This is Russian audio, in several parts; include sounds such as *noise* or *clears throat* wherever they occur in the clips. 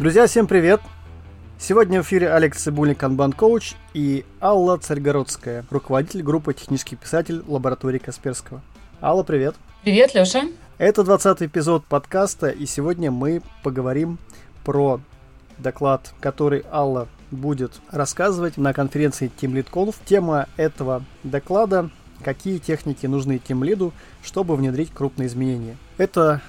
Друзья, всем привет! Сегодня в эфире Алекс Цибульник, Канбан Коуч и Алла Царьгородская, руководитель группы «Технический писатель» лаборатории Касперского. Алла, привет! Привет, Леша! Это 20 эпизод подкаста, и сегодня мы поговорим про доклад, который Алла будет рассказывать на конференции Team Lead Conf. Тема этого доклада – какие техники нужны Team Lead, чтобы внедрить крупные изменения. Это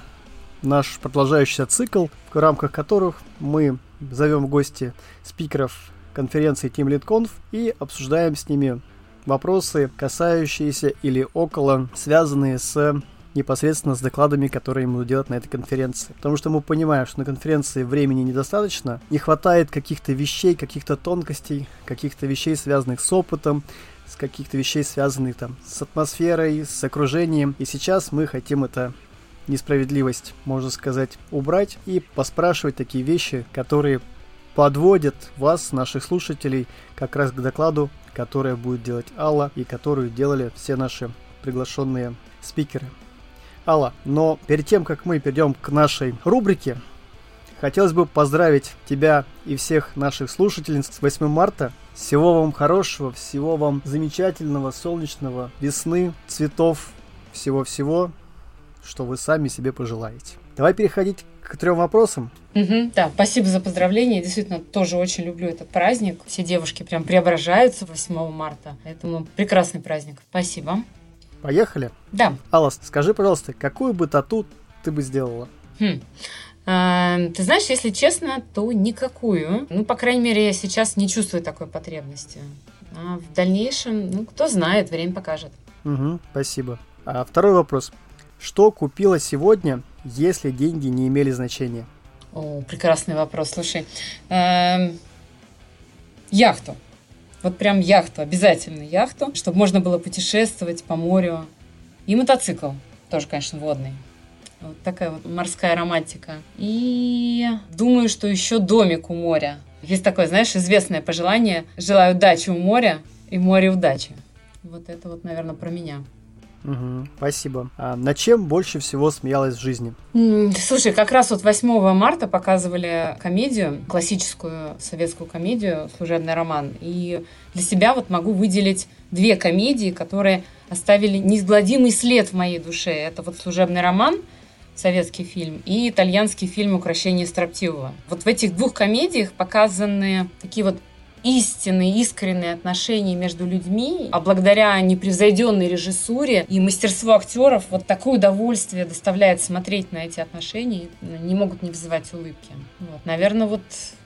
наш продолжающийся цикл, в рамках которых мы зовем в гости спикеров конференции Team Lead Conf и обсуждаем с ними вопросы, касающиеся или около, связанные с непосредственно с докладами, которые ему делать на этой конференции. Потому что мы понимаем, что на конференции времени недостаточно, не хватает каких-то вещей, каких-то тонкостей, каких-то вещей, связанных с опытом, с каких-то вещей, связанных там с атмосферой, с окружением. И сейчас мы хотим это несправедливость, можно сказать, убрать и поспрашивать такие вещи, которые подводят вас, наших слушателей, как раз к докладу, который будет делать Алла и которую делали все наши приглашенные спикеры. Алла, но перед тем, как мы перейдем к нашей рубрике, хотелось бы поздравить тебя и всех наших слушателей с 8 марта. Всего вам хорошего, всего вам замечательного, солнечного, весны, цветов, всего-всего, что вы сами себе пожелаете. Давай переходить к трем вопросам. Угу, да, спасибо за поздравление. Я действительно тоже очень люблю этот праздник. Все девушки прям преображаются 8 марта. Поэтому прекрасный праздник. Спасибо. Поехали? Да. Алла, скажи, пожалуйста, какую бы тату ты бы сделала? Хм. А, ты знаешь, если честно, то никакую. Ну, по крайней мере, я сейчас не чувствую такой потребности. А в дальнейшем, ну, кто знает, время покажет. Угу, спасибо. А второй вопрос. Что купила сегодня, если деньги не имели значения? О, прекрасный вопрос. Слушай, эм, яхту. Вот прям яхту, обязательно яхту, чтобы можно было путешествовать по морю. И мотоцикл, тоже, конечно, водный. Вот такая вот морская романтика. И думаю, что еще домик у моря. Есть такое, знаешь, известное пожелание. Желаю удачи у моря и море удачи. Вот это вот, наверное, про меня. Угу, спасибо. А над чем больше всего смеялась в жизни? Слушай, как раз вот 8 марта показывали комедию, классическую советскую комедию «Служебный роман». И для себя вот могу выделить две комедии, которые оставили неизгладимый след в моей душе. Это вот «Служебный роман», советский фильм, и итальянский фильм «Укращение строптивого». Вот в этих двух комедиях показаны такие вот истинные, искренние отношения между людьми, а благодаря непревзойденной режиссуре и мастерству актеров вот такое удовольствие доставляет смотреть на эти отношения, не могут не вызывать улыбки. Вот, наверное, вот,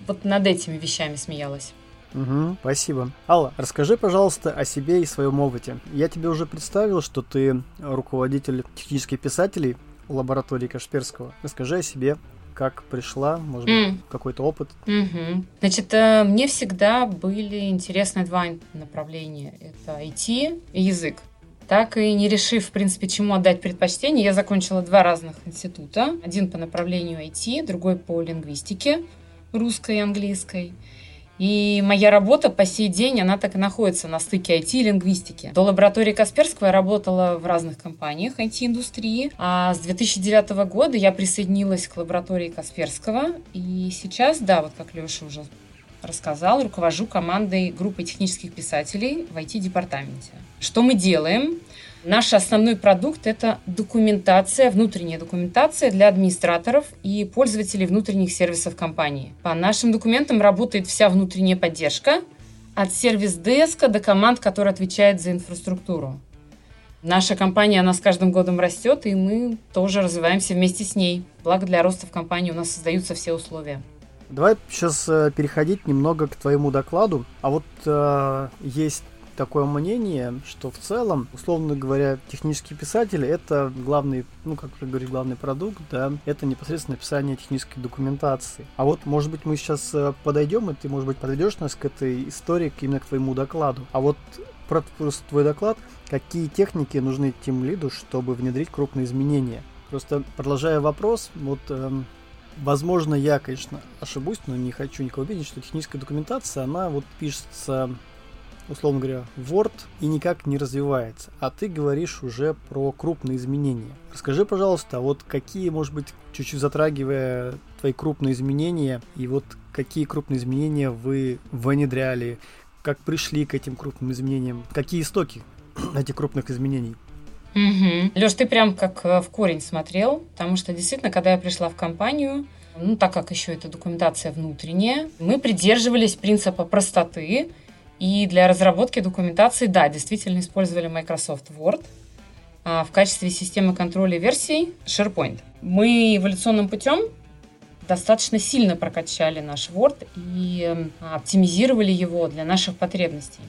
вот над этими вещами смеялась. Угу, спасибо. Алла, расскажи, пожалуйста, о себе и своем опыте. Я тебе уже представил, что ты руководитель технических писателей лаборатории Кашперского. Расскажи о себе, как пришла, может быть, mm. какой-то опыт? Mm-hmm. Значит, э, мне всегда были интересны два направления. Это IT и язык. Так и не решив, в принципе, чему отдать предпочтение, я закончила два разных института. Один по направлению IT, другой по лингвистике, русской и английской. И моя работа по сей день, она так и находится на стыке IT и лингвистики. До лаборатории Касперского я работала в разных компаниях IT-индустрии, а с 2009 года я присоединилась к лаборатории Касперского. И сейчас, да, вот как Леша уже рассказал, руковожу командой группы технических писателей в IT-департаменте. Что мы делаем? Наш основной продукт – это документация, внутренняя документация для администраторов и пользователей внутренних сервисов компании. По нашим документам работает вся внутренняя поддержка, от сервис-деска до команд, которые отвечают за инфраструктуру. Наша компания, она с каждым годом растет, и мы тоже развиваемся вместе с ней. Благо для роста в компании у нас создаются все условия. Давай сейчас э, переходить немного к твоему докладу. А вот э, есть такое мнение, что в целом, условно говоря, технические писатели это главный, ну, как говорить, главный продукт, да, это непосредственно написание технической документации. А вот, может быть, мы сейчас э, подойдем, и ты, может быть, подойдешь нас к этой истории, именно к твоему докладу. А вот про твой доклад, какие техники нужны тем лиду, чтобы внедрить крупные изменения? Просто продолжая вопрос, вот эм, Возможно, я, конечно, ошибусь, но не хочу никого видеть, что техническая документация, она вот пишется условно говоря, Word и никак не развивается, а ты говоришь уже про крупные изменения. Расскажи, пожалуйста, вот какие, может быть, чуть-чуть затрагивая твои крупные изменения, и вот какие крупные изменения вы внедряли, как пришли к этим крупным изменениям, какие истоки *clears throat* этих крупных изменений? Угу. Леш, ты прям как э, в корень смотрел, потому что действительно, когда я пришла в компанию, ну, так как еще это документация внутренняя, мы придерживались принципа простоты, и для разработки документации, да, действительно использовали Microsoft Word, а в качестве системы контроля версий SharePoint. Мы эволюционным путем достаточно сильно прокачали наш Word и эм, оптимизировали его для наших потребностей.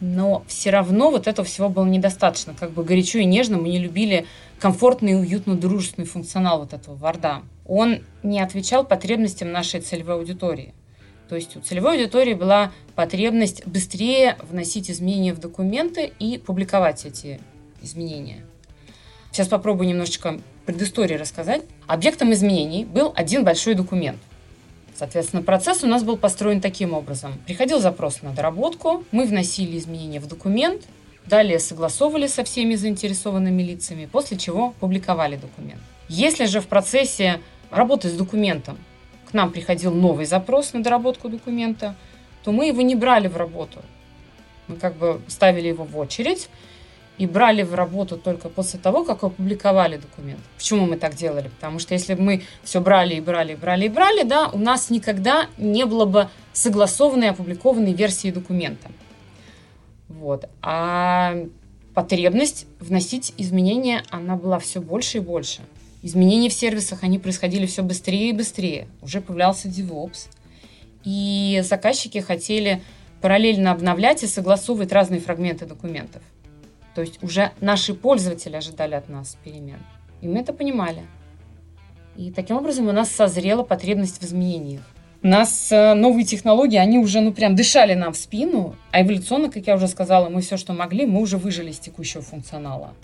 Но все равно вот этого всего было недостаточно. Как бы горячо и нежно мы не любили комфортный и уютно дружественный функционал вот этого Word. Он не отвечал потребностям нашей целевой аудитории. То есть у целевой аудитории была потребность быстрее вносить изменения в документы и публиковать эти изменения. Сейчас попробую немножечко предыстории рассказать. Объектом изменений был один большой документ. Соответственно, процесс у нас был построен таким образом. Приходил запрос на доработку, мы вносили изменения в документ, далее согласовывали со всеми заинтересованными лицами, после чего публиковали документ. Если же в процессе работы с документом к нам приходил новый запрос на доработку документа, то мы его не брали в работу. Мы как бы ставили его в очередь, и брали в работу только после того, как опубликовали документ. Почему мы так делали? Потому что если бы мы все брали и брали, и брали и брали, да, у нас никогда не было бы согласованной, опубликованной версии документа. Вот. А потребность вносить изменения, она была все больше и больше. Изменения в сервисах, они происходили все быстрее и быстрее. Уже появлялся DevOps. И заказчики хотели параллельно обновлять и согласовывать разные фрагменты документов. То есть уже наши пользователи ожидали от нас перемен. И мы это понимали. И таким образом у нас созрела потребность в изменениях. У нас э, новые технологии, они уже, ну, прям дышали нам в спину, а эволюционно, как я уже сказала, мы все, что могли, мы уже выжили из текущего функционала.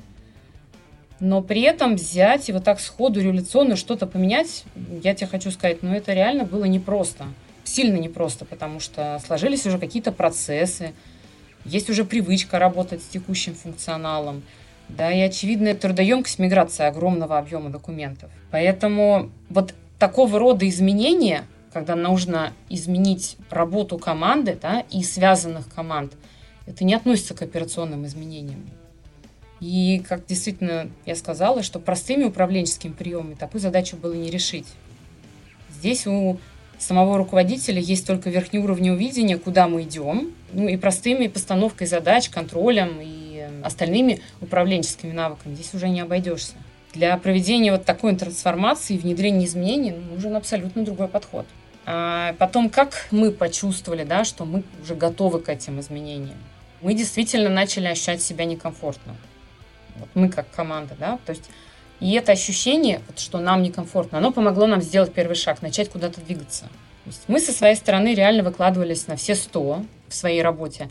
Но при этом взять и вот так сходу революционно что-то поменять, я тебе хочу сказать, ну, это реально было непросто. Сильно непросто, потому что сложились уже какие-то процессы, есть уже привычка работать с текущим функционалом. Да, и очевидная трудоемкость миграции огромного объема документов. Поэтому вот такого рода изменения, когда нужно изменить работу команды да, и связанных команд, это не относится к операционным изменениям. И, как действительно я сказала, что простыми управленческими приемами такую задачу было не решить. Здесь у самого руководителя есть только верхнеуровневое видение, куда мы идем, ну и простыми постановкой задач, контролем и остальными управленческими навыками здесь уже не обойдешься. Для проведения вот такой трансформации и внедрения изменений нужен абсолютно другой подход. А потом, как мы почувствовали, да, что мы уже готовы к этим изменениям? Мы действительно начали ощущать себя некомфортно. Вот мы как команда, да, то есть и это ощущение, вот, что нам некомфортно, оно помогло нам сделать первый шаг, начать куда-то двигаться. Мы со своей стороны реально выкладывались на все 100 в своей работе.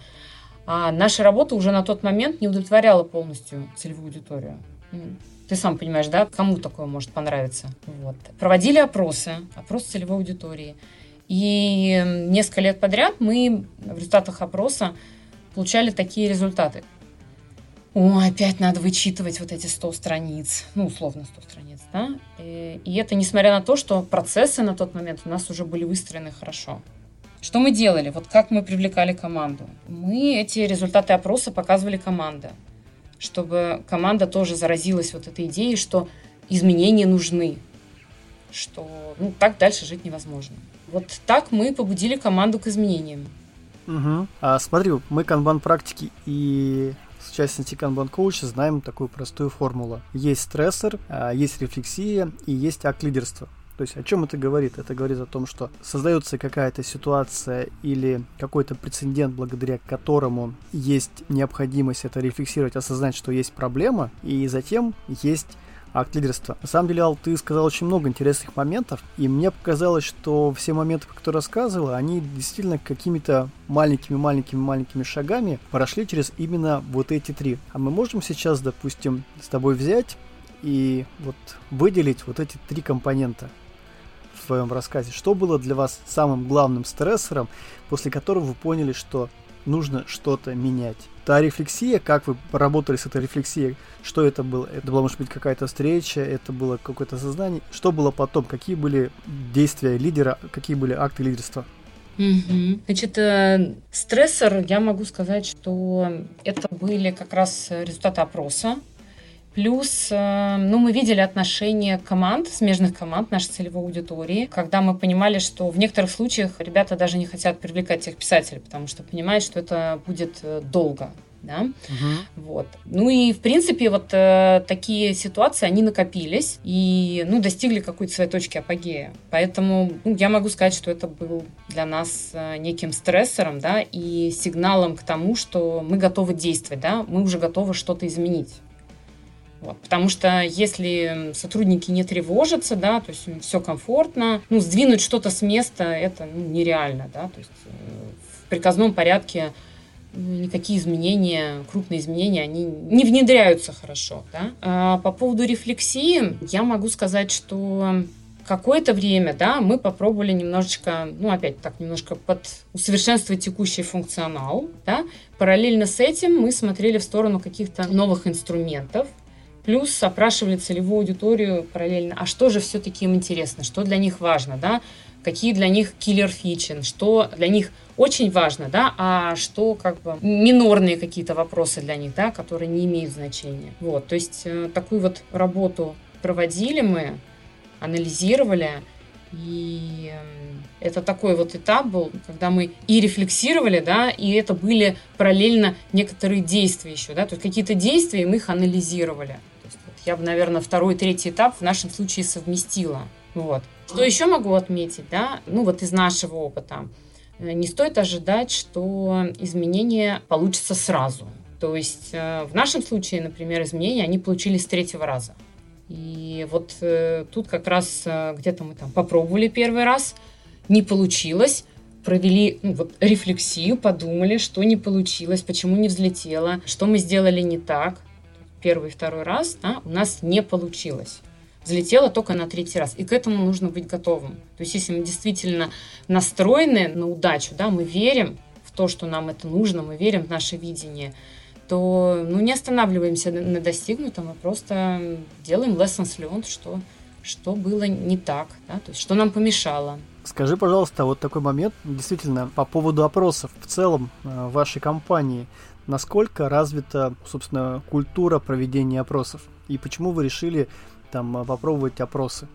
А наша работа уже на тот момент не удовлетворяла полностью целевую аудиторию. Ну, ты сам понимаешь, да, кому такое может понравиться. Вот. Проводили опросы, опрос целевой аудитории. И несколько лет подряд мы в результатах опроса получали такие результаты о, опять надо вычитывать вот эти 100 страниц, ну, условно 100 страниц, да, и, и это несмотря на то, что процессы на тот момент у нас уже были выстроены хорошо. Что мы делали? Вот как мы привлекали команду? Мы эти результаты опроса показывали команде, чтобы команда тоже заразилась вот этой идеей, что изменения нужны, что ну, так дальше жить невозможно. Вот так мы побудили команду к изменениям. Угу. А смотри, мы канбан практики и частности Kanban Coach знаем такую простую формулу. Есть стрессор, а, есть рефлексия и есть акт-лидерство. То есть о чем это говорит? Это говорит о том, что создается какая-то ситуация или какой-то прецедент, благодаря которому есть необходимость это рефлексировать, осознать, что есть проблема, и затем есть акт лидерства. На самом деле, Ал, ты сказал очень много интересных моментов, и мне показалось, что все моменты, которые рассказывала, они действительно какими-то маленькими-маленькими-маленькими шагами прошли через именно вот эти три. А мы можем сейчас, допустим, с тобой взять и вот выделить вот эти три компонента в своем рассказе. Что было для вас самым главным стрессором, после которого вы поняли, что нужно что-то менять. Та рефлексия, как вы поработали с этой рефлексией, что это было? Это была, может быть, какая-то встреча, это было какое-то сознание. Что было потом? Какие были действия лидера, какие были акты лидерства? Угу. Значит, э, стрессор, я могу сказать, что это были как раз результаты опроса. Плюс, э, ну, мы видели отношения команд, смежных команд нашей целевой аудитории, когда мы понимали, что в некоторых случаях ребята даже не хотят привлекать тех писателей, потому что понимают, что это будет э, долго да, угу. вот. Ну и, в принципе, вот э, такие ситуации, они накопились и, ну, достигли какой-то своей точки апогея. Поэтому ну, я могу сказать, что это был для нас э, неким стрессором, да, и сигналом к тому, что мы готовы действовать, да, мы уже готовы что-то изменить. Вот. Потому что если сотрудники не тревожатся, да, то есть все комфортно, ну, сдвинуть что-то с места это ну, нереально, да, то есть э, в приказном порядке никакие изменения, крупные изменения, они не внедряются хорошо. Да? А по поводу рефлексии я могу сказать, что какое-то время, да, мы попробовали немножечко, ну, опять так, немножко под усовершенствовать текущий функционал, да. Параллельно с этим мы смотрели в сторону каких-то новых инструментов, плюс опрашивали целевую аудиторию параллельно, а что же все-таки им интересно, что для них важно, да, какие для них киллер фичи, что для них очень важно, да, а что как бы минорные какие-то вопросы для них, да, которые не имеют значения. Вот, то есть э, такую вот работу проводили мы, анализировали, и эм, это такой вот этап был, когда мы и рефлексировали, да, и это были параллельно некоторые действия еще, да, то есть какие-то действия, и мы их анализировали. Я бы, наверное, второй, третий этап в нашем случае совместила. Вот. Что еще могу отметить, да, ну вот из нашего опыта, э, не стоит ожидать, что изменения получатся сразу. То есть э, в нашем случае, например, изменения, они получились с третьего раза. И вот э, тут как раз где-то мы там попробовали первый раз, не получилось, провели ну, вот, рефлексию, подумали, что не получилось, почему не взлетело, что мы сделали не так. Первый и второй раз да, у нас не получилось взлетела только на третий раз. И к этому нужно быть готовым. То есть если мы действительно настроены на удачу, да, мы верим в то, что нам это нужно, мы верим в наше видение, то ну, не останавливаемся на, достигнутом, а просто делаем lessons learned, что, что было не так, да, то есть что нам помешало. Скажи, пожалуйста, вот такой момент, действительно, по поводу опросов в целом э, вашей компании. Насколько развита, собственно, культура проведения опросов? И почему вы решили там попробовать опросы.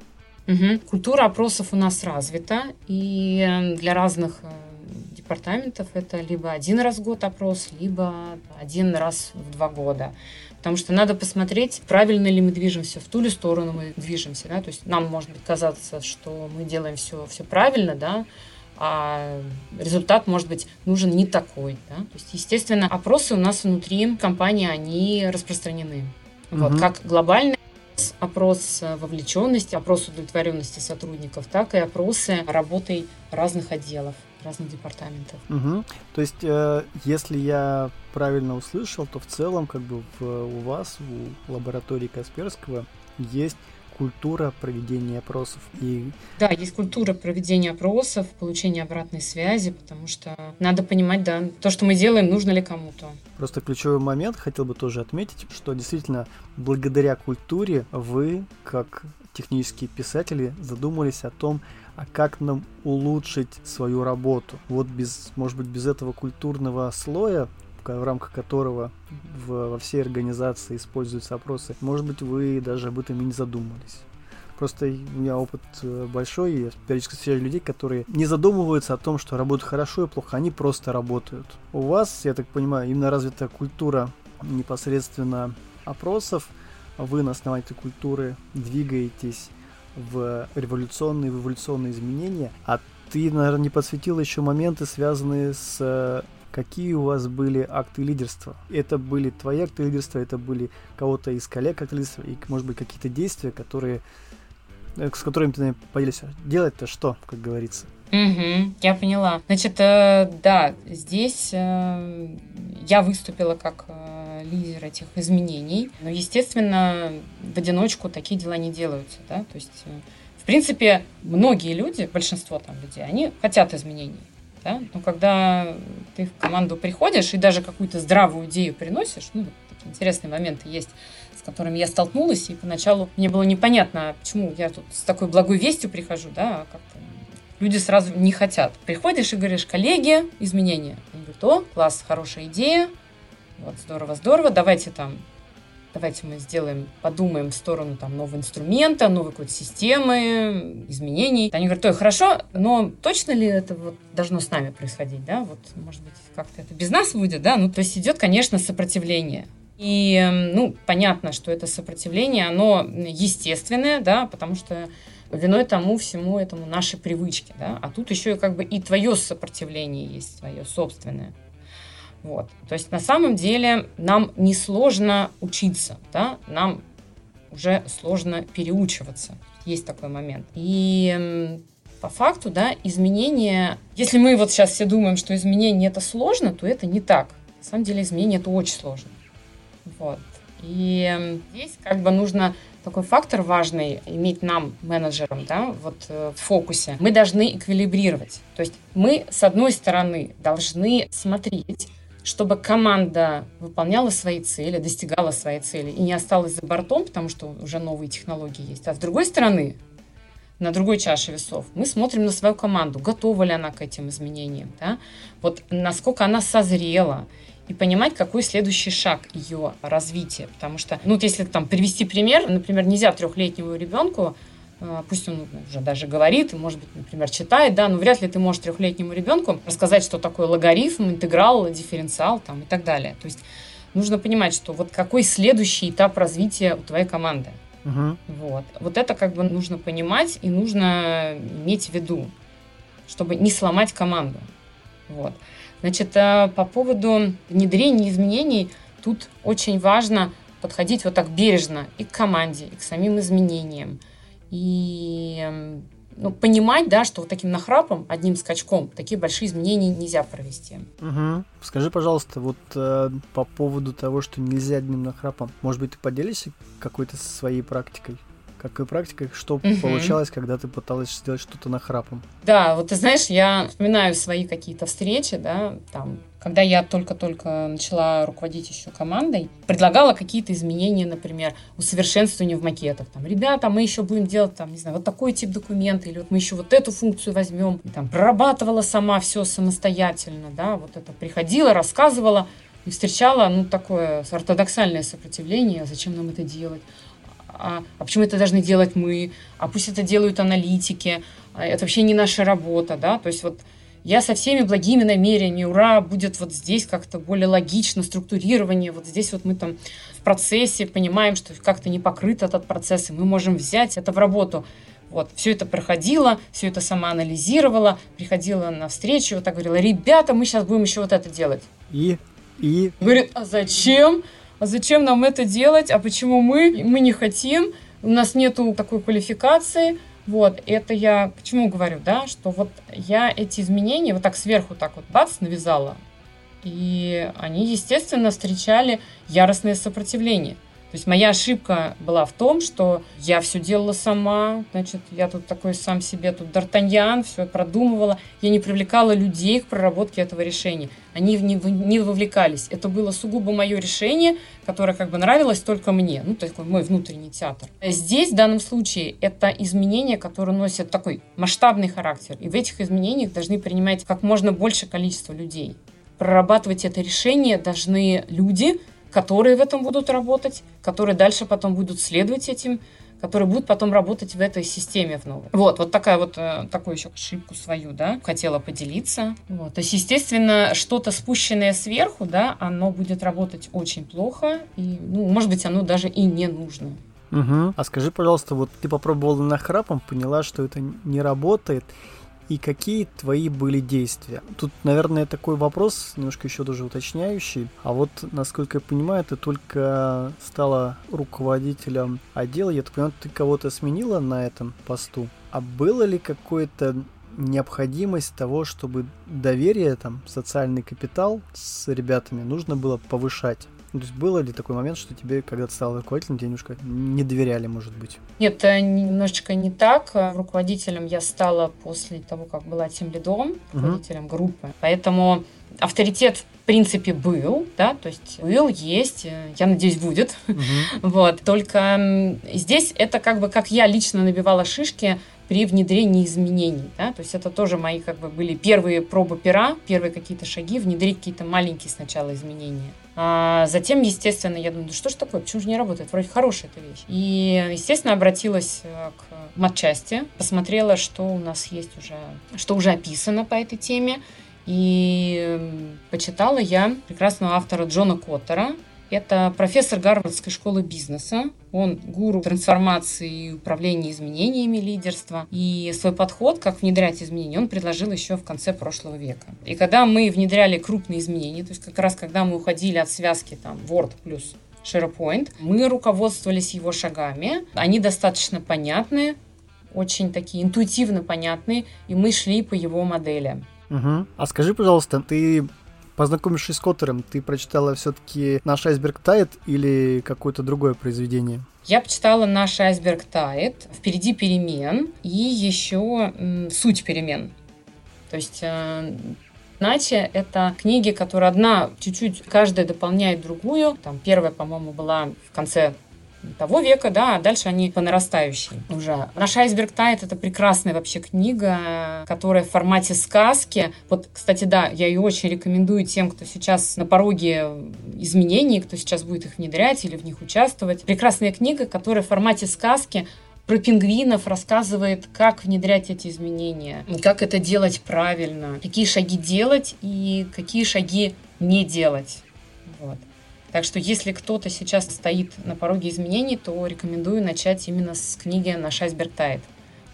Угу. Культура опросов у нас развита, и для разных э, департаментов это либо один раз в год опрос, либо один раз в два года. Потому что надо посмотреть, правильно ли мы движемся, в ту ли сторону мы движемся. Да? То есть нам может казаться, что мы делаем все, все правильно, да, а результат может быть нужен не такой. Да? То есть, естественно, опросы у нас внутри компании, они распространены. Угу. Вот, как глобальные опрос вовлеченности, опрос удовлетворенности сотрудников, так и опросы работой разных отделов разных департаментов. Угу. То есть, э, если я правильно услышал, то в целом, как бы в, у вас, у лаборатории Касперского, есть культура проведения опросов. И... Да, есть культура проведения опросов, получения обратной связи, потому что надо понимать, да, то, что мы делаем, нужно ли кому-то. Просто ключевой момент хотел бы тоже отметить, что действительно благодаря культуре вы, как технические писатели, задумались о том, а как нам улучшить свою работу. Вот без, может быть, без этого культурного слоя в рамках которого в, во всей организации используются опросы, может быть, вы даже об этом и не задумывались. Просто у меня опыт э, большой, я периодически встречаю людей, которые не задумываются о том, что работают хорошо и плохо, они просто работают. У вас, я так понимаю, именно развита культура непосредственно опросов, вы на основании этой культуры двигаетесь в революционные, в эволюционные изменения, а ты, наверное, не подсветил еще моменты, связанные с какие у вас были акты лидерства. Это были твои акты лидерства, это были кого-то из коллег акты лидерства, и, может быть, какие-то действия, которые, э, с которыми ты поделишься. Делать-то что, как говорится? Угу, я поняла. Значит, э, да, здесь э, я выступила как лидер этих изменений, но, естественно, в одиночку такие дела не делаются, да, то есть, в принципе, многие люди, большинство там людей, они хотят изменений, Да? Но когда ты в команду приходишь и даже какую-то здравую идею приносишь, ну, интересные моменты есть, с которыми я столкнулась, и поначалу мне было непонятно, почему я тут с такой благой вестью прихожу, да, а как-то люди сразу не хотят. Приходишь и говоришь, коллеги, изменения. Они говорят, о, класс, хорошая идея, вот, здорово, здорово, давайте там давайте мы сделаем, подумаем в сторону там нового инструмента, новой какой-то системы, изменений. Они говорят, ой, хорошо, но точно ли это вот должно с нами происходить, да, вот, может быть, как-то это без нас будет, да, ну, то есть идет, конечно, сопротивление. И, эм, ну, понятно, что это сопротивление, оно естественное, да, потому что виной тому всему этому наши привычки, да, а тут еще как бы и твое сопротивление есть, твое собственное. Вот. То есть на самом деле нам несложно учиться, да? нам уже сложно переучиваться. Есть такой момент. И по факту, да, изменения, если мы вот сейчас все думаем, что изменение это сложно, то это не так. На самом деле изменение это очень сложно. Вот. И здесь как бы нужно такой фактор важный иметь нам, менеджерам, да, вот э, в фокусе. Мы должны эквилибрировать. То есть мы, с одной стороны, должны смотреть, чтобы команда выполняла свои цели, достигала своей цели и не осталась за бортом, потому что уже новые технологии есть. А с другой стороны, на другой чаше весов, мы смотрим на свою команду, готова ли она к этим изменениям, да? вот насколько она созрела, и понимать, какой следующий шаг ее развития. Потому что, ну, вот если там привести пример, например, нельзя трехлетнему ребенку пусть он уже даже говорит, может быть, например, читает, да, но вряд ли ты можешь трехлетнему ребенку рассказать, что такое логарифм, интеграл, дифференциал там, и так далее. То есть нужно понимать, что вот какой следующий этап развития у твоей команды. Угу. Вот. вот это как бы нужно понимать и нужно иметь в виду, чтобы не сломать команду. Вот. Значит, э, по поводу внедрения изменений, тут очень важно подходить вот так бережно и к команде, и к самим изменениям и ну, понимать, да, что вот таким нахрапом, одним скачком, такие большие изменения нельзя провести. Угу. Скажи, пожалуйста, вот э, по поводу того, что нельзя одним нахрапом, может быть, ты поделишься какой-то своей практикой? Какой практикой, что угу. получалось, когда ты пыталась сделать что-то на храпом. Да, вот ты знаешь, я вспоминаю свои какие-то встречи, да, там, когда я только-только начала руководить еще командой, предлагала какие-то изменения, например, усовершенствование в макетах. Там, ребята, мы еще будем делать, там, не знаю, вот такой тип документа, или вот мы еще вот эту функцию возьмем. И, там, прорабатывала сама все самостоятельно, да, вот это приходила, рассказывала, и встречала, ну, такое ортодоксальное сопротивление, зачем нам это делать а, а почему это должны делать мы, а пусть это делают аналитики, а это вообще не наша работа, да, то есть вот я со всеми благими намерениями, ура, будет вот здесь как-то более логично, структурирование, вот здесь вот мы там в процессе понимаем, что как-то не покрыт этот процесс, и мы можем взять это в работу. Вот, все это проходило, все это сама анализировала, приходила на встречу, вот так говорила, ребята, мы сейчас будем еще вот это делать. И? И? Говорит, а зачем? А зачем нам это делать, а почему мы, мы не хотим, у нас нету такой квалификации, вот, это я к чему говорю, да, что вот я эти изменения вот так сверху так вот бац навязала, и они, естественно, встречали яростное сопротивление – то есть моя ошибка была в том, что я все делала сама, значит, я тут такой сам себе, тут Д'Артаньян, все продумывала. Я не привлекала людей к проработке этого решения. Они не, не вовлекались. Это было сугубо мое решение, которое как бы нравилось только мне. Ну, есть мой внутренний театр. Здесь, в данном случае, это изменения, которые носят такой масштабный характер. И в этих изменениях должны принимать как можно больше количество людей. Прорабатывать это решение должны люди, которые в этом будут работать, которые дальше потом будут следовать этим, которые будут потом работать в этой системе в новой. Вот, вот такая вот, э, такую еще ошибку свою, да, хотела поделиться. Вот. То есть, естественно, что-то спущенное сверху, да, оно будет работать очень плохо, и, ну, может быть, оно даже и не нужно. Угу. А скажи, пожалуйста, вот ты попробовала на храпом, поняла, что это не работает, и какие твои были действия? Тут, наверное, такой вопрос, немножко еще даже уточняющий. А вот, насколько я понимаю, ты только стала руководителем отдела. Я так понимаю, ты кого-то сменила на этом посту. А было ли какое-то необходимость того, чтобы доверие, там, социальный капитал с ребятами нужно было повышать? То есть было ли такой момент, что тебе, когда ты стал руководителем, денежка не доверяли, может быть? Нет, немножечко не так. Руководителем я стала после того, как была тем лидом, руководителем угу. группы. Поэтому авторитет в принципе был, да, то есть был, есть, я надеюсь, будет. Угу. *laughs* Вот. Только здесь это как бы как я лично набивала шишки при внедрении изменений. Да? То есть это тоже мои как бы были первые пробы пера, первые какие-то шаги, внедрить какие-то маленькие сначала изменения. А затем, естественно, я думаю, да что ж такое, почему же не работает? Вроде хорошая эта вещь. И, естественно, обратилась э, к матчасти, посмотрела, что у нас есть уже, что уже описано по этой теме. И почитала я прекрасного автора Джона Коттера, это профессор Гарвардской школы бизнеса. Он гуру трансформации и управления изменениями лидерства. И свой подход, как внедрять изменения, он предложил еще в конце прошлого века. И когда мы внедряли крупные изменения, то есть как раз когда мы уходили от связки там Word плюс SharePoint, мы руководствовались его шагами. Они достаточно понятны, очень такие интуитивно понятные, и мы шли по его модели. Угу. А скажи, пожалуйста, ты Познакомившись с Коттером, ты прочитала все-таки «Наш айсберг тает» или какое-то другое произведение? Я почитала «Наш айсберг тает», «Впереди перемен» и еще «Суть перемен». То есть э, Иначе это книги, которые одна чуть-чуть, каждая дополняет другую. Там первая, по-моему, была в конце того века, да, а дальше они по нарастающей уже. «Наш айсберг тает» — это прекрасная вообще книга, которая в формате сказки. Вот, кстати, да, я ее очень рекомендую тем, кто сейчас на пороге изменений, кто сейчас будет их внедрять или в них участвовать. Прекрасная книга, которая в формате сказки про пингвинов рассказывает, как внедрять эти изменения, как это делать правильно, какие шаги делать и какие шаги не делать. Вот. Так что если кто-то сейчас стоит на пороге изменений, то рекомендую начать именно с книги «Наш айсберг тает».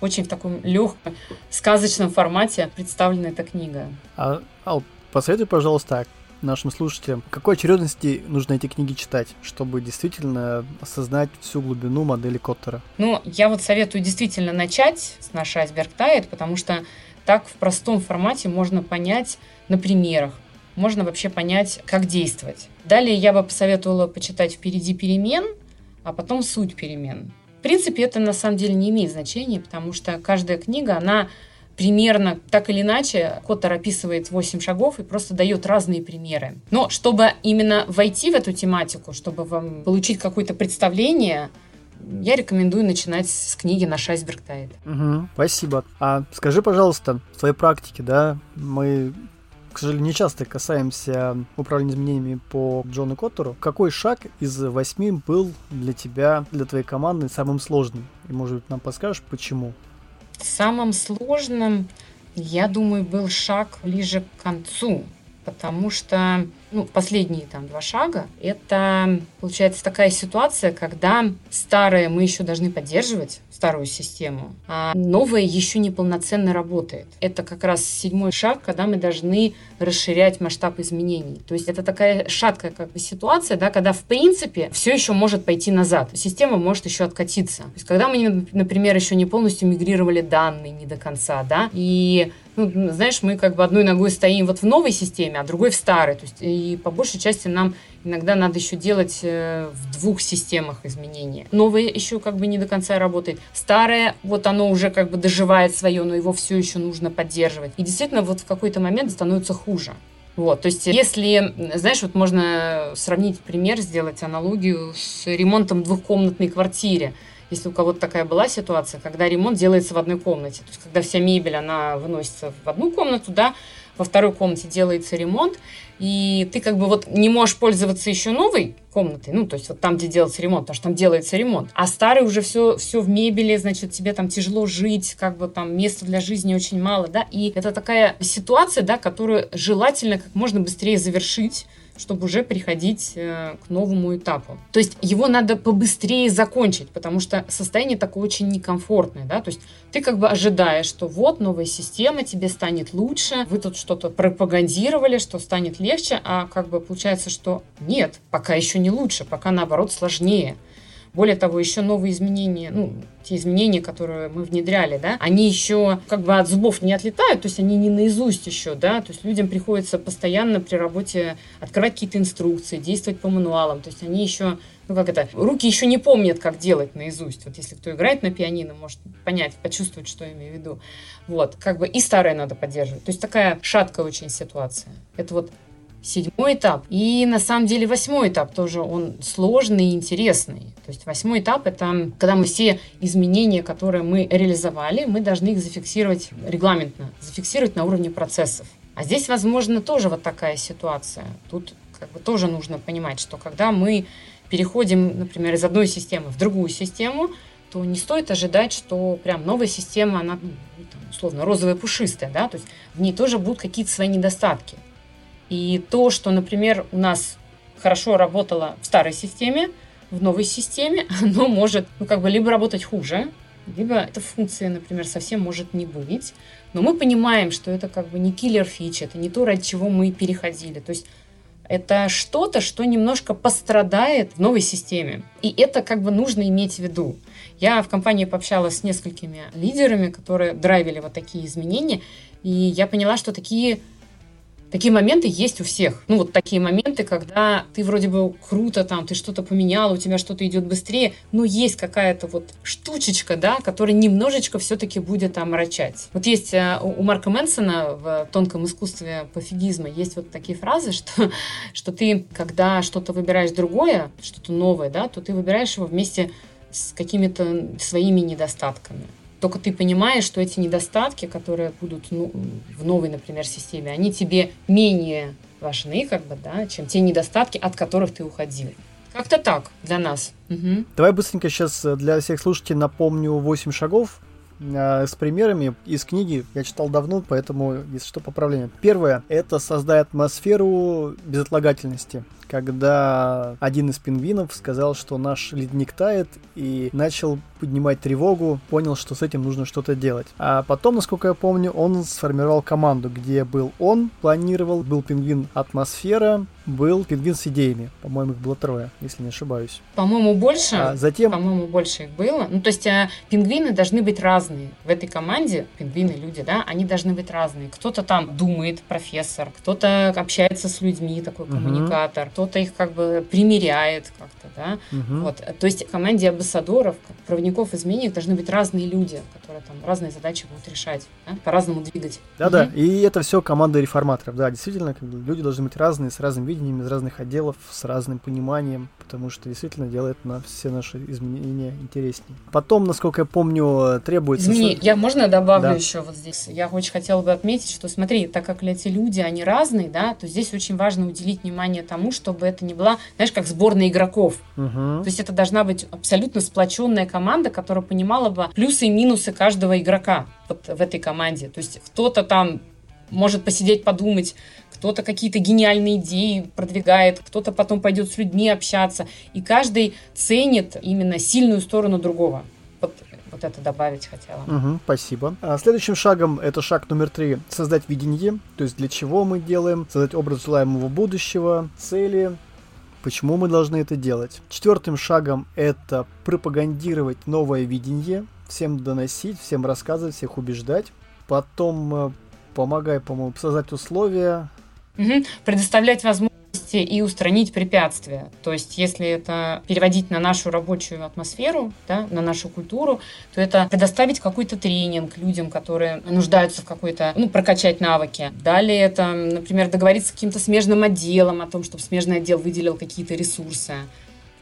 Очень в таком легком, сказочном формате представлена эта книга. А, Ал, посоветуй, пожалуйста, нашим слушателям, в какой очередности нужно эти книги читать, чтобы действительно осознать всю глубину модели Коттера? Ну, я вот советую действительно начать с «Наш айсберг тает», потому что так в простом формате можно понять на примерах, можно вообще понять, как действовать. Далее я бы посоветовала почитать «Впереди перемен», а потом «Суть перемен». В принципе, это на самом деле не имеет значения, потому что каждая книга, она примерно так или иначе Коттер описывает 8 шагов и просто дает разные примеры. Но чтобы именно войти в эту тематику, чтобы вам получить какое-то представление, я рекомендую начинать с книги «Наш айсберг тает». Угу, спасибо. А скажи, пожалуйста, в своей практике, да, мы к сожалению, не часто касаемся управления изменениями по Джону Коттеру. Какой шаг из восьми был для тебя, для твоей команды самым сложным? И, может быть, нам подскажешь, почему? Самым сложным, я думаю, был шаг ближе к концу, потому что ну, последние там два шага, это получается такая ситуация, когда старое мы еще должны поддерживать, старую систему, а новая еще не полноценно работает. Это как раз седьмой шаг, когда мы должны расширять масштаб изменений. То есть это такая шаткая как бы ситуация, да, когда в принципе все еще может пойти назад. Система может еще откатиться. То есть когда мы, например, еще не полностью мигрировали данные не до конца, да, и ну, знаешь, мы как бы одной ногой стоим вот в новой системе, а другой в старой. То есть и по большей части нам иногда надо еще делать э, в двух системах изменения. Новое еще как бы не до конца работает. Старое, вот оно уже как бы доживает свое, но его все еще нужно поддерживать. И действительно вот в какой-то момент становится хуже. Вот, то есть, если, знаешь, вот можно сравнить пример, сделать аналогию с ремонтом двухкомнатной квартиры если у кого-то такая была ситуация, когда ремонт делается в одной комнате, то есть когда вся мебель, она выносится в одну комнату, да, во второй комнате делается ремонт, и ты как бы вот не можешь пользоваться еще новой комнатой, ну, то есть вот там, где делается ремонт, потому что там делается ремонт, а старый уже все, все в мебели, значит, тебе там тяжело жить, как бы там места для жизни очень мало, да, и это такая ситуация, да, которую желательно как можно быстрее завершить, чтобы уже переходить э, к новому этапу. То есть его надо побыстрее закончить, потому что состояние такое очень некомфортное, да, то есть ты как бы ожидаешь, что вот новая система, тебе станет лучше, вы тут что-то пропагандировали, что станет легче, а как бы получается, что нет, пока еще не лучше, пока наоборот сложнее. Более того, еще новые изменения, ну, те изменения, которые мы внедряли, да, они еще как бы от зубов не отлетают, то есть они не наизусть еще, да, то есть людям приходится постоянно при работе открывать какие-то инструкции, действовать по мануалам, то есть они еще ну как это, руки еще не помнят, как делать наизусть. Вот если кто играет на пианино, может понять, почувствовать, что я имею в виду. Вот, как бы и старое надо поддерживать. То есть такая шаткая очень ситуация. Это вот седьмой этап. И на самом деле восьмой этап тоже он сложный и интересный. То есть восьмой этап это когда мы все изменения, которые мы реализовали, мы должны их зафиксировать регламентно, зафиксировать на уровне процессов. А здесь, возможно, тоже вот такая ситуация. Тут как бы тоже нужно понимать, что когда мы переходим, например, из одной системы в другую систему, то не стоит ожидать, что прям новая система, она ну, условно розовая пушистая, да, то есть в ней тоже будут какие-то свои недостатки. И то, что, например, у нас хорошо работало в старой системе, в новой системе, *laughs* оно может, ну, как бы, либо работать хуже, либо эта функция, например, совсем может не быть. Но мы понимаем, что это как бы не киллер фич, это не то, ради чего мы переходили. То есть это что-то, что немножко пострадает в новой системе. И это как бы нужно иметь в виду. Я в компании пообщалась с несколькими лидерами, которые драйвили вот такие изменения, и я поняла, что такие Такие моменты есть у всех. Ну, вот такие моменты, когда ты вроде бы круто там, ты что-то поменял, у тебя что-то идет быстрее, но есть какая-то вот штучечка, да, которая немножечко все-таки будет омрачать. Вот есть э, у Марка Мэнсона в «Тонком искусстве пофигизма» есть вот такие фразы, *laughs* что, что ты, когда что-то выбираешь другое, что-то новое, да, то ты выбираешь его вместе с какими-то своими недостатками. Только ты понимаешь, что эти недостатки, которые будут ну, в новой, например, системе, они тебе менее важны, как бы, да, чем те недостатки, от которых ты уходил. Как-то так для нас. Угу. Давай быстренько сейчас для всех слушателей напомню 8 шагов э, с примерами из книги. Я читал давно, поэтому, если что, поправление. Первое – это создать атмосферу безотлагательности когда один из пингвинов сказал, что наш ледник тает, и начал поднимать тревогу, понял, что с этим нужно что-то делать. А потом, насколько я помню, он сформировал команду, где был он, планировал, был пингвин атмосфера, был пингвин с идеями. По-моему, их было трое, если не ошибаюсь. По-моему, больше. А затем... По-моему, больше их было. Ну, то есть а, пингвины должны быть разные. В этой команде, пингвины, люди, да, они должны быть разные. Кто-то там думает, профессор, кто-то общается с людьми, такой коммуникатор, кто-то их как бы примеряет как-то, да. Угу. Вот. То есть в команде амбассадоров, проводников изменений должны быть разные люди, которые там разные задачи будут решать, да? по-разному двигать. Да-да, угу. и это все команда реформаторов, да, действительно, люди должны быть разные, с разным видением, из разных отделов, с разным пониманием, потому что действительно делает на все наши изменения интереснее. Потом, насколько я помню, требуется... Извини, я можно добавлю да. еще вот здесь? Я очень хотела бы отметить, что смотри, так как эти люди, они разные, да, то здесь очень важно уделить внимание тому, что чтобы это не была, знаешь, как сборная игроков. Угу. То есть это должна быть абсолютно сплоченная команда, которая понимала бы плюсы и минусы каждого игрока вот в этой команде. То есть кто-то там может посидеть, подумать, кто-то какие-то гениальные идеи продвигает, кто-то потом пойдет с людьми общаться. И каждый ценит именно сильную сторону другого. Вот вот это добавить хотела. Угу, спасибо. А следующим шагом, это шаг номер три, создать видение, то есть для чего мы делаем, создать образ желаемого будущего, цели, почему мы должны это делать. Четвертым шагом это пропагандировать новое видение, всем доносить, всем рассказывать, всех убеждать. Потом э, помогай, по-моему, создать условия. Угу. Предоставлять возможность и устранить препятствия. То есть, если это переводить на нашу рабочую атмосферу, да, на нашу культуру, то это предоставить какой-то тренинг людям, которые нуждаются в какой-то, ну, прокачать навыки. Далее это, например, договориться с каким-то смежным отделом о том, чтобы смежный отдел выделил какие-то ресурсы.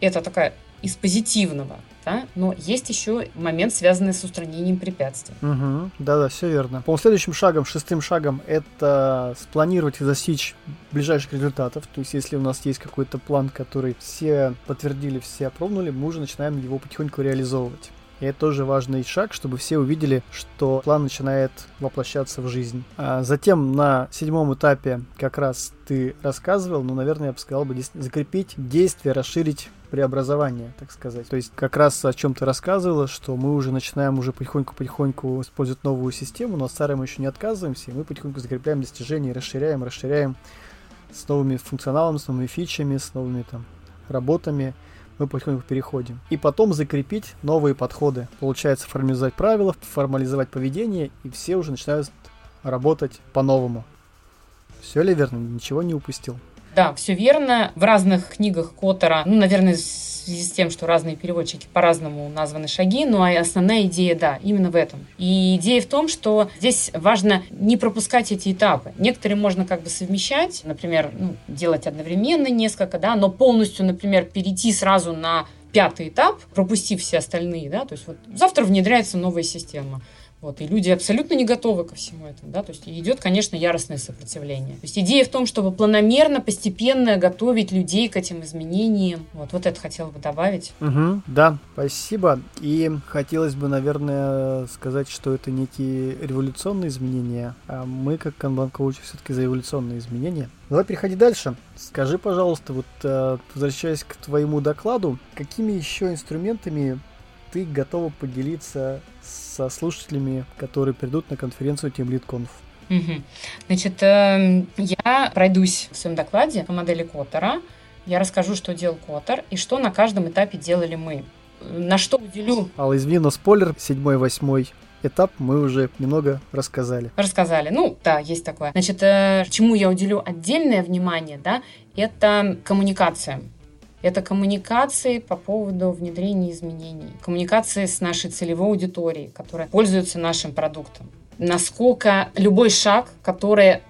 Это такая из позитивного да? но есть еще момент, связанный с устранением препятствий. Угу. Да-да, все верно. По следующим шагом, шестым шагом, это спланировать и достичь ближайших результатов. То есть, если у нас есть какой-то план, который все подтвердили, все опробовали, мы уже начинаем его потихоньку реализовывать. И это тоже важный шаг, чтобы все увидели, что план начинает воплощаться в жизнь. А затем на седьмом этапе как раз ты рассказывал, ну, наверное, я бы сказал бы закрепить действие, расширить преобразование, так сказать. То есть как раз о чем ты рассказывала, что мы уже начинаем уже потихоньку-потихоньку использовать новую систему, но старой мы еще не отказываемся, и мы потихоньку закрепляем достижения, расширяем, расширяем с новыми функционалами, с новыми фичами, с новыми там работами. Мы потихоньку переходим. И потом закрепить новые подходы. Получается формализовать правила, формализовать поведение, и все уже начинают работать по-новому. Все ли верно? Ничего не упустил. Да, все верно. В разных книгах Коттера, ну, наверное, связи с тем, что разные переводчики по-разному названы шаги, но основная идея, да, именно в этом. И идея в том, что здесь важно не пропускать эти этапы. Некоторые можно как бы совмещать, например, ну, делать одновременно несколько, да, но полностью, например, перейти сразу на пятый этап, пропустив все остальные, да, то есть вот завтра внедряется новая система. Вот, и люди абсолютно не готовы ко всему этому, да, то есть идет, конечно, яростное сопротивление. То есть идея в том, чтобы планомерно, постепенно готовить людей к этим изменениям. Вот, вот это хотел бы добавить. Угу, да, спасибо. И хотелось бы, наверное, сказать, что это некие революционные изменения, а мы, как канбан-коучи, все-таки за революционные изменения. Давай переходи дальше. Скажи, пожалуйста, вот э, возвращаясь к твоему докладу, какими еще инструментами ты готова поделиться со слушателями, которые придут на конференцию Team Lead Conf? Угу. Значит, э, я пройдусь в своем докладе по модели Коттера. Я расскажу, что делал Коттер и что на каждом этапе делали мы. На что уделю... Алла, извини, но спойлер, седьмой, восьмой этап мы уже немного рассказали. Рассказали. Ну, да, есть такое. Значит, э, чему я уделю отдельное внимание, да, это коммуникация. Это коммуникации по поводу внедрения изменений, коммуникации с нашей целевой аудиторией, которая пользуется нашим продуктом. Насколько любой шаг, который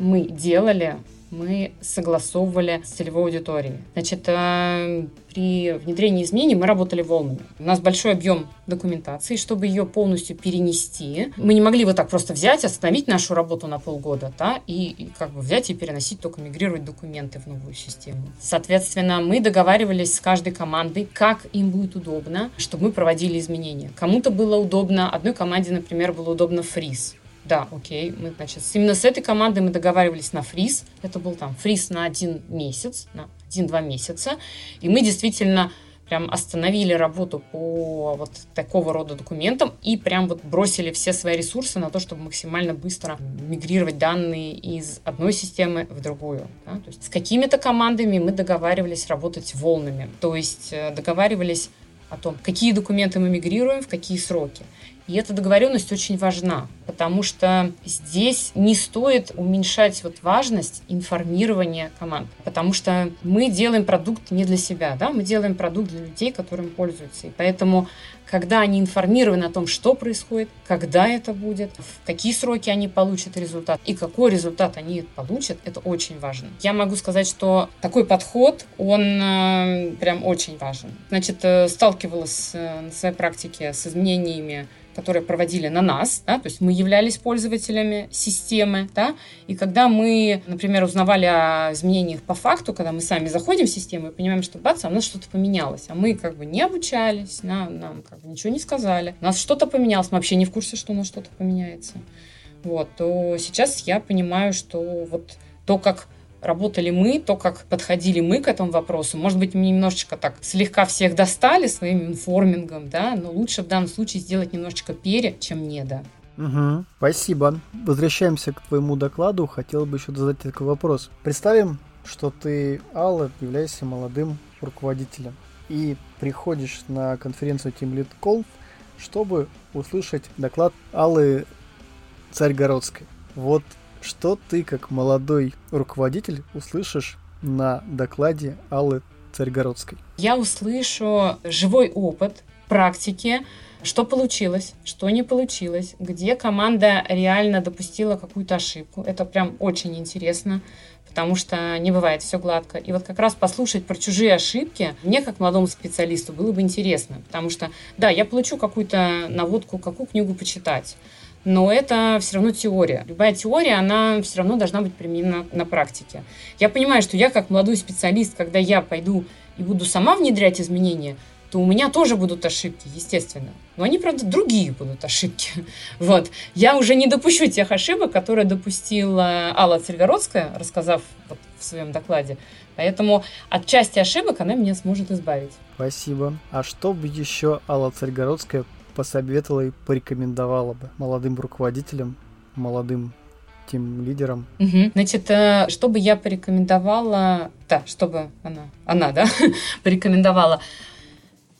мы делали, мы согласовывали с целевой аудиторией. Значит, э, при внедрении изменений мы работали волнами. У нас большой объем документации, чтобы ее полностью перенести. Мы не могли вот так просто взять, остановить нашу работу на полгода, да, и, и как бы взять и переносить, только мигрировать документы в новую систему. Соответственно, мы договаривались с каждой командой, как им будет удобно, чтобы мы проводили изменения. Кому-то было удобно, одной команде, например, было удобно фриз да, окей, мы, значит, именно с этой командой мы договаривались на фриз. Это был там фриз на один месяц, на один-два месяца. И мы действительно прям остановили работу по вот такого рода документам и прям вот бросили все свои ресурсы на то, чтобы максимально быстро мигрировать данные из одной системы в другую. Да? То есть с какими-то командами мы договаривались работать волнами, то есть э, договаривались о том, какие документы мы мигрируем, в какие сроки. И эта договоренность очень важна, потому что здесь не стоит уменьшать вот важность информирования команд, потому что мы делаем продукт не для себя, да, мы делаем продукт для людей, которым пользуются. И поэтому, когда они информированы о том, что происходит, когда это будет, в какие сроки они получат результат и какой результат они получат, это очень важно. Я могу сказать, что такой подход, он э, прям очень важен. Значит, э, сталкивалась э, на своей практике с изменениями которые проводили на нас, да, то есть мы являлись пользователями системы, да, и когда мы, например, узнавали о изменениях по факту, когда мы сами заходим в систему и понимаем, что бац, а у нас что-то поменялось, а мы как бы не обучались, нам, нам как бы ничего не сказали, у нас что-то поменялось, мы вообще не в курсе, что у нас что-то поменяется, вот, то сейчас я понимаю, что вот то, как работали мы, то, как подходили мы к этому вопросу. Может быть, мы немножечко так слегка всех достали своим информингом, да, но лучше в данном случае сделать немножечко пере, чем не, да. Угу, спасибо. Возвращаемся к твоему докладу. Хотел бы еще задать такой вопрос. Представим, что ты, Алла, являешься молодым руководителем и приходишь на конференцию Team Lead Conf, чтобы услышать доклад Аллы Царьгородской. Вот что ты, как молодой руководитель, услышишь на докладе Аллы Царьгородской? Я услышу живой опыт, практики, что получилось, что не получилось, где команда реально допустила какую-то ошибку. Это прям очень интересно, потому что не бывает все гладко. И вот как раз послушать про чужие ошибки мне, как молодому специалисту, было бы интересно, потому что, да, я получу какую-то наводку, какую книгу почитать, но это все равно теория. Любая теория, она все равно должна быть применена на практике. Я понимаю, что я как молодой специалист, когда я пойду и буду сама внедрять изменения, то у меня тоже будут ошибки, естественно. Но они, правда, другие будут ошибки. *laughs* Вот. Я уже не допущу тех ошибок, которые допустила Алла Цельгородская, рассказав вот в своем докладе. Поэтому от части ошибок она меня сможет избавить. Спасибо. А что бы еще Алла Царьгородская посоветовала и порекомендовала бы молодым руководителям, молодым тем лидерам. Угу. Значит, э, что бы я порекомендовала, да, чтобы она, она, да, *laughs* порекомендовала.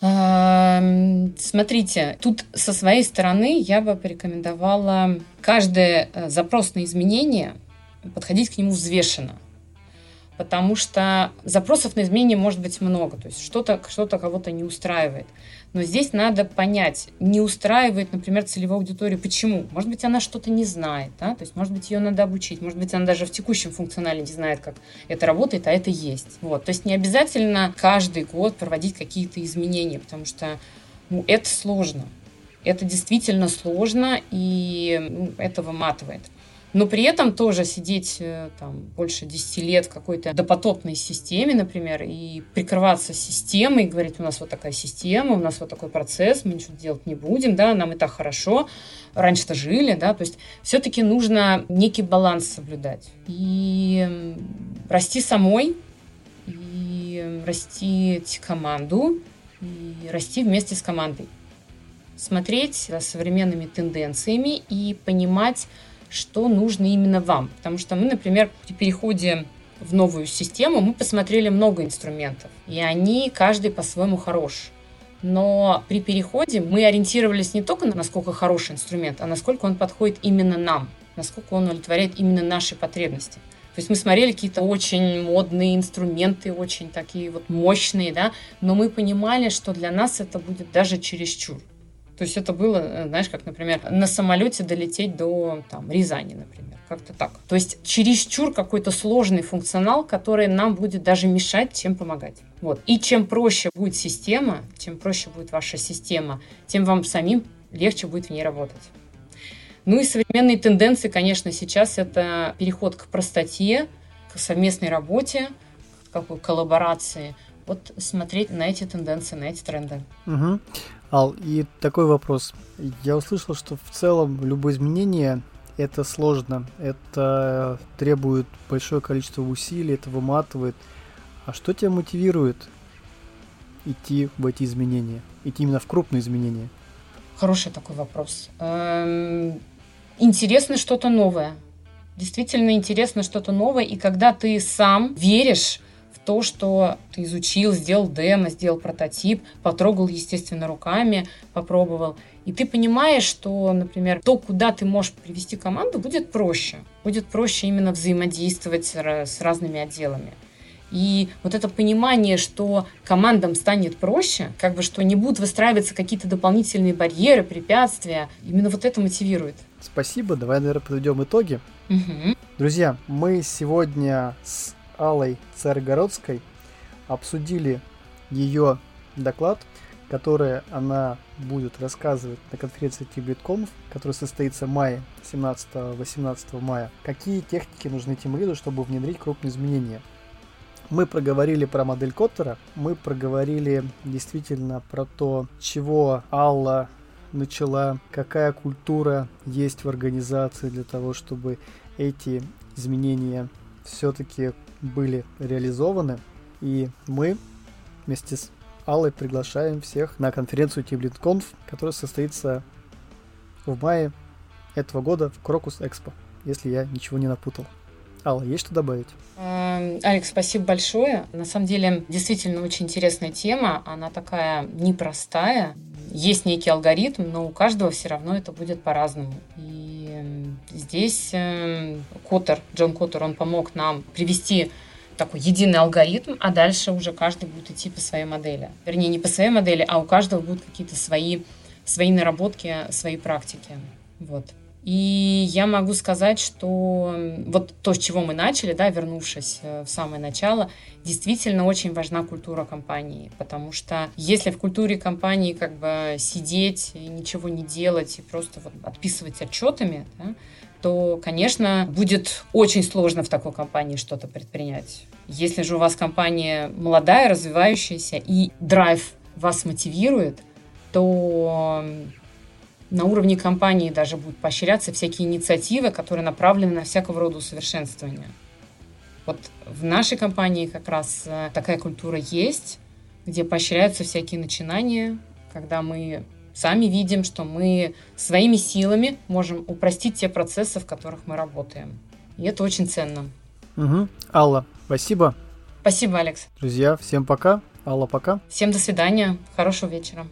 Эм, смотрите, тут со своей стороны я бы порекомендовала каждый э, запрос на изменение подходить к нему взвешенно потому что запросов на изменения может быть много, то есть что-то что кого-то не устраивает. Но здесь надо понять, не устраивает, например, целевую аудиторию, почему? Может быть, она что-то не знает, да? то есть, может быть, ее надо обучить, может быть, она даже в текущем функционале не знает, как это работает, а это есть. Вот. То есть не обязательно каждый год проводить какие-то изменения, потому что ну, это сложно. Это действительно сложно, и ну, это выматывает но при этом тоже сидеть э, там больше 10 лет в какой-то допотопной системе, например, и прикрываться системой, говорить, у нас вот такая система, у нас вот такой процесс, мы ничего делать не будем, да, нам и так хорошо, раньше-то жили, да, то есть все-таки нужно некий баланс соблюдать и расти самой, и растить команду, и расти вместе с командой. Смотреть за современными тенденциями и понимать, что нужно именно вам. Потому что мы, например, при переходе в новую систему мы посмотрели много инструментов, и они каждый по-своему хорош. Но при переходе мы ориентировались не только на насколько хороший инструмент, а насколько он подходит именно нам, насколько он удовлетворяет именно наши потребности. То есть мы смотрели какие-то очень модные инструменты, очень такие вот мощные, да, но мы понимали, что для нас это будет даже чересчур. То есть это было, э, знаешь, как, например, на самолете долететь до там, Рязани, например. Как-то так. То есть чересчур какой-то сложный функционал, который нам будет даже мешать, чем помогать. Вот. И чем проще будет система, чем проще будет ваша система, тем вам самим легче будет в ней работать. Ну и современные тенденции, конечно, сейчас это переход к простоте, к совместной работе, к какой коллаборации. Вот смотреть на эти тенденции, на эти тренды. Угу. Ал, и такой вопрос. Я услышал, что в целом любое изменение это сложно, это требует большое количество усилий, это выматывает. А что тебя мотивирует идти в эти изменения, идти именно в крупные изменения? Хороший такой вопрос. Эм, интересно что-то новое. Действительно интересно что-то новое, и когда ты сам веришь то, что ты изучил, сделал демо, сделал прототип, потрогал, естественно, руками, попробовал. И ты понимаешь, что, например, то, куда ты можешь привести команду, будет проще. Будет проще именно взаимодействовать с разными отделами. И вот это понимание, что командам станет проще, как бы что не будут выстраиваться какие-то дополнительные барьеры, препятствия, именно вот это мотивирует. Спасибо. Давай, наверное, подведем итоги. Угу. Друзья, мы сегодня с Аллой Царьгородской обсудили ее доклад, который она будет рассказывать на конференции TibetConf, которая состоится в мае, 17-18 мая. Какие техники нужны тем лиду, чтобы внедрить крупные изменения? Мы проговорили про модель Коттера, мы проговорили действительно про то, чего Алла начала, какая культура есть в организации для того, чтобы эти изменения все-таки были реализованы. И мы вместе с Аллой приглашаем всех на конференцию TeamLeadConf, которая состоится в мае этого года в Крокус Экспо, если я ничего не напутал. Алла, есть что добавить? Эм, Алекс, спасибо большое. На самом деле, действительно очень интересная тема. Она такая непростая. Есть некий алгоритм, но у каждого все равно это будет по-разному. И Здесь эм, Коттер, Джон Коттер, он помог нам привести такой единый алгоритм, а дальше уже каждый будет идти по своей модели. Вернее, не по своей модели, а у каждого будут какие-то свои, свои наработки, свои практики. Вот. И я могу сказать, что вот то, с чего мы начали, да, вернувшись э, в самое начало, действительно очень важна культура компании, потому что если в культуре компании как бы сидеть и ничего не делать и просто вот отписывать отчетами, да, то, конечно, будет очень сложно в такой компании что-то предпринять. Если же у вас компания молодая, развивающаяся и драйв вас мотивирует, то на уровне компании даже будут поощряться всякие инициативы, которые направлены на всякого рода усовершенствование. Вот в нашей компании как раз э, такая культура есть, где поощряются всякие начинания, когда мы сами видим, что мы своими силами можем упростить те процессы, в которых мы работаем. И это очень ценно. Угу. Алла, спасибо. Спасибо, Алекс. Друзья, всем пока. Алла, пока. Всем до свидания. Хорошего вечера.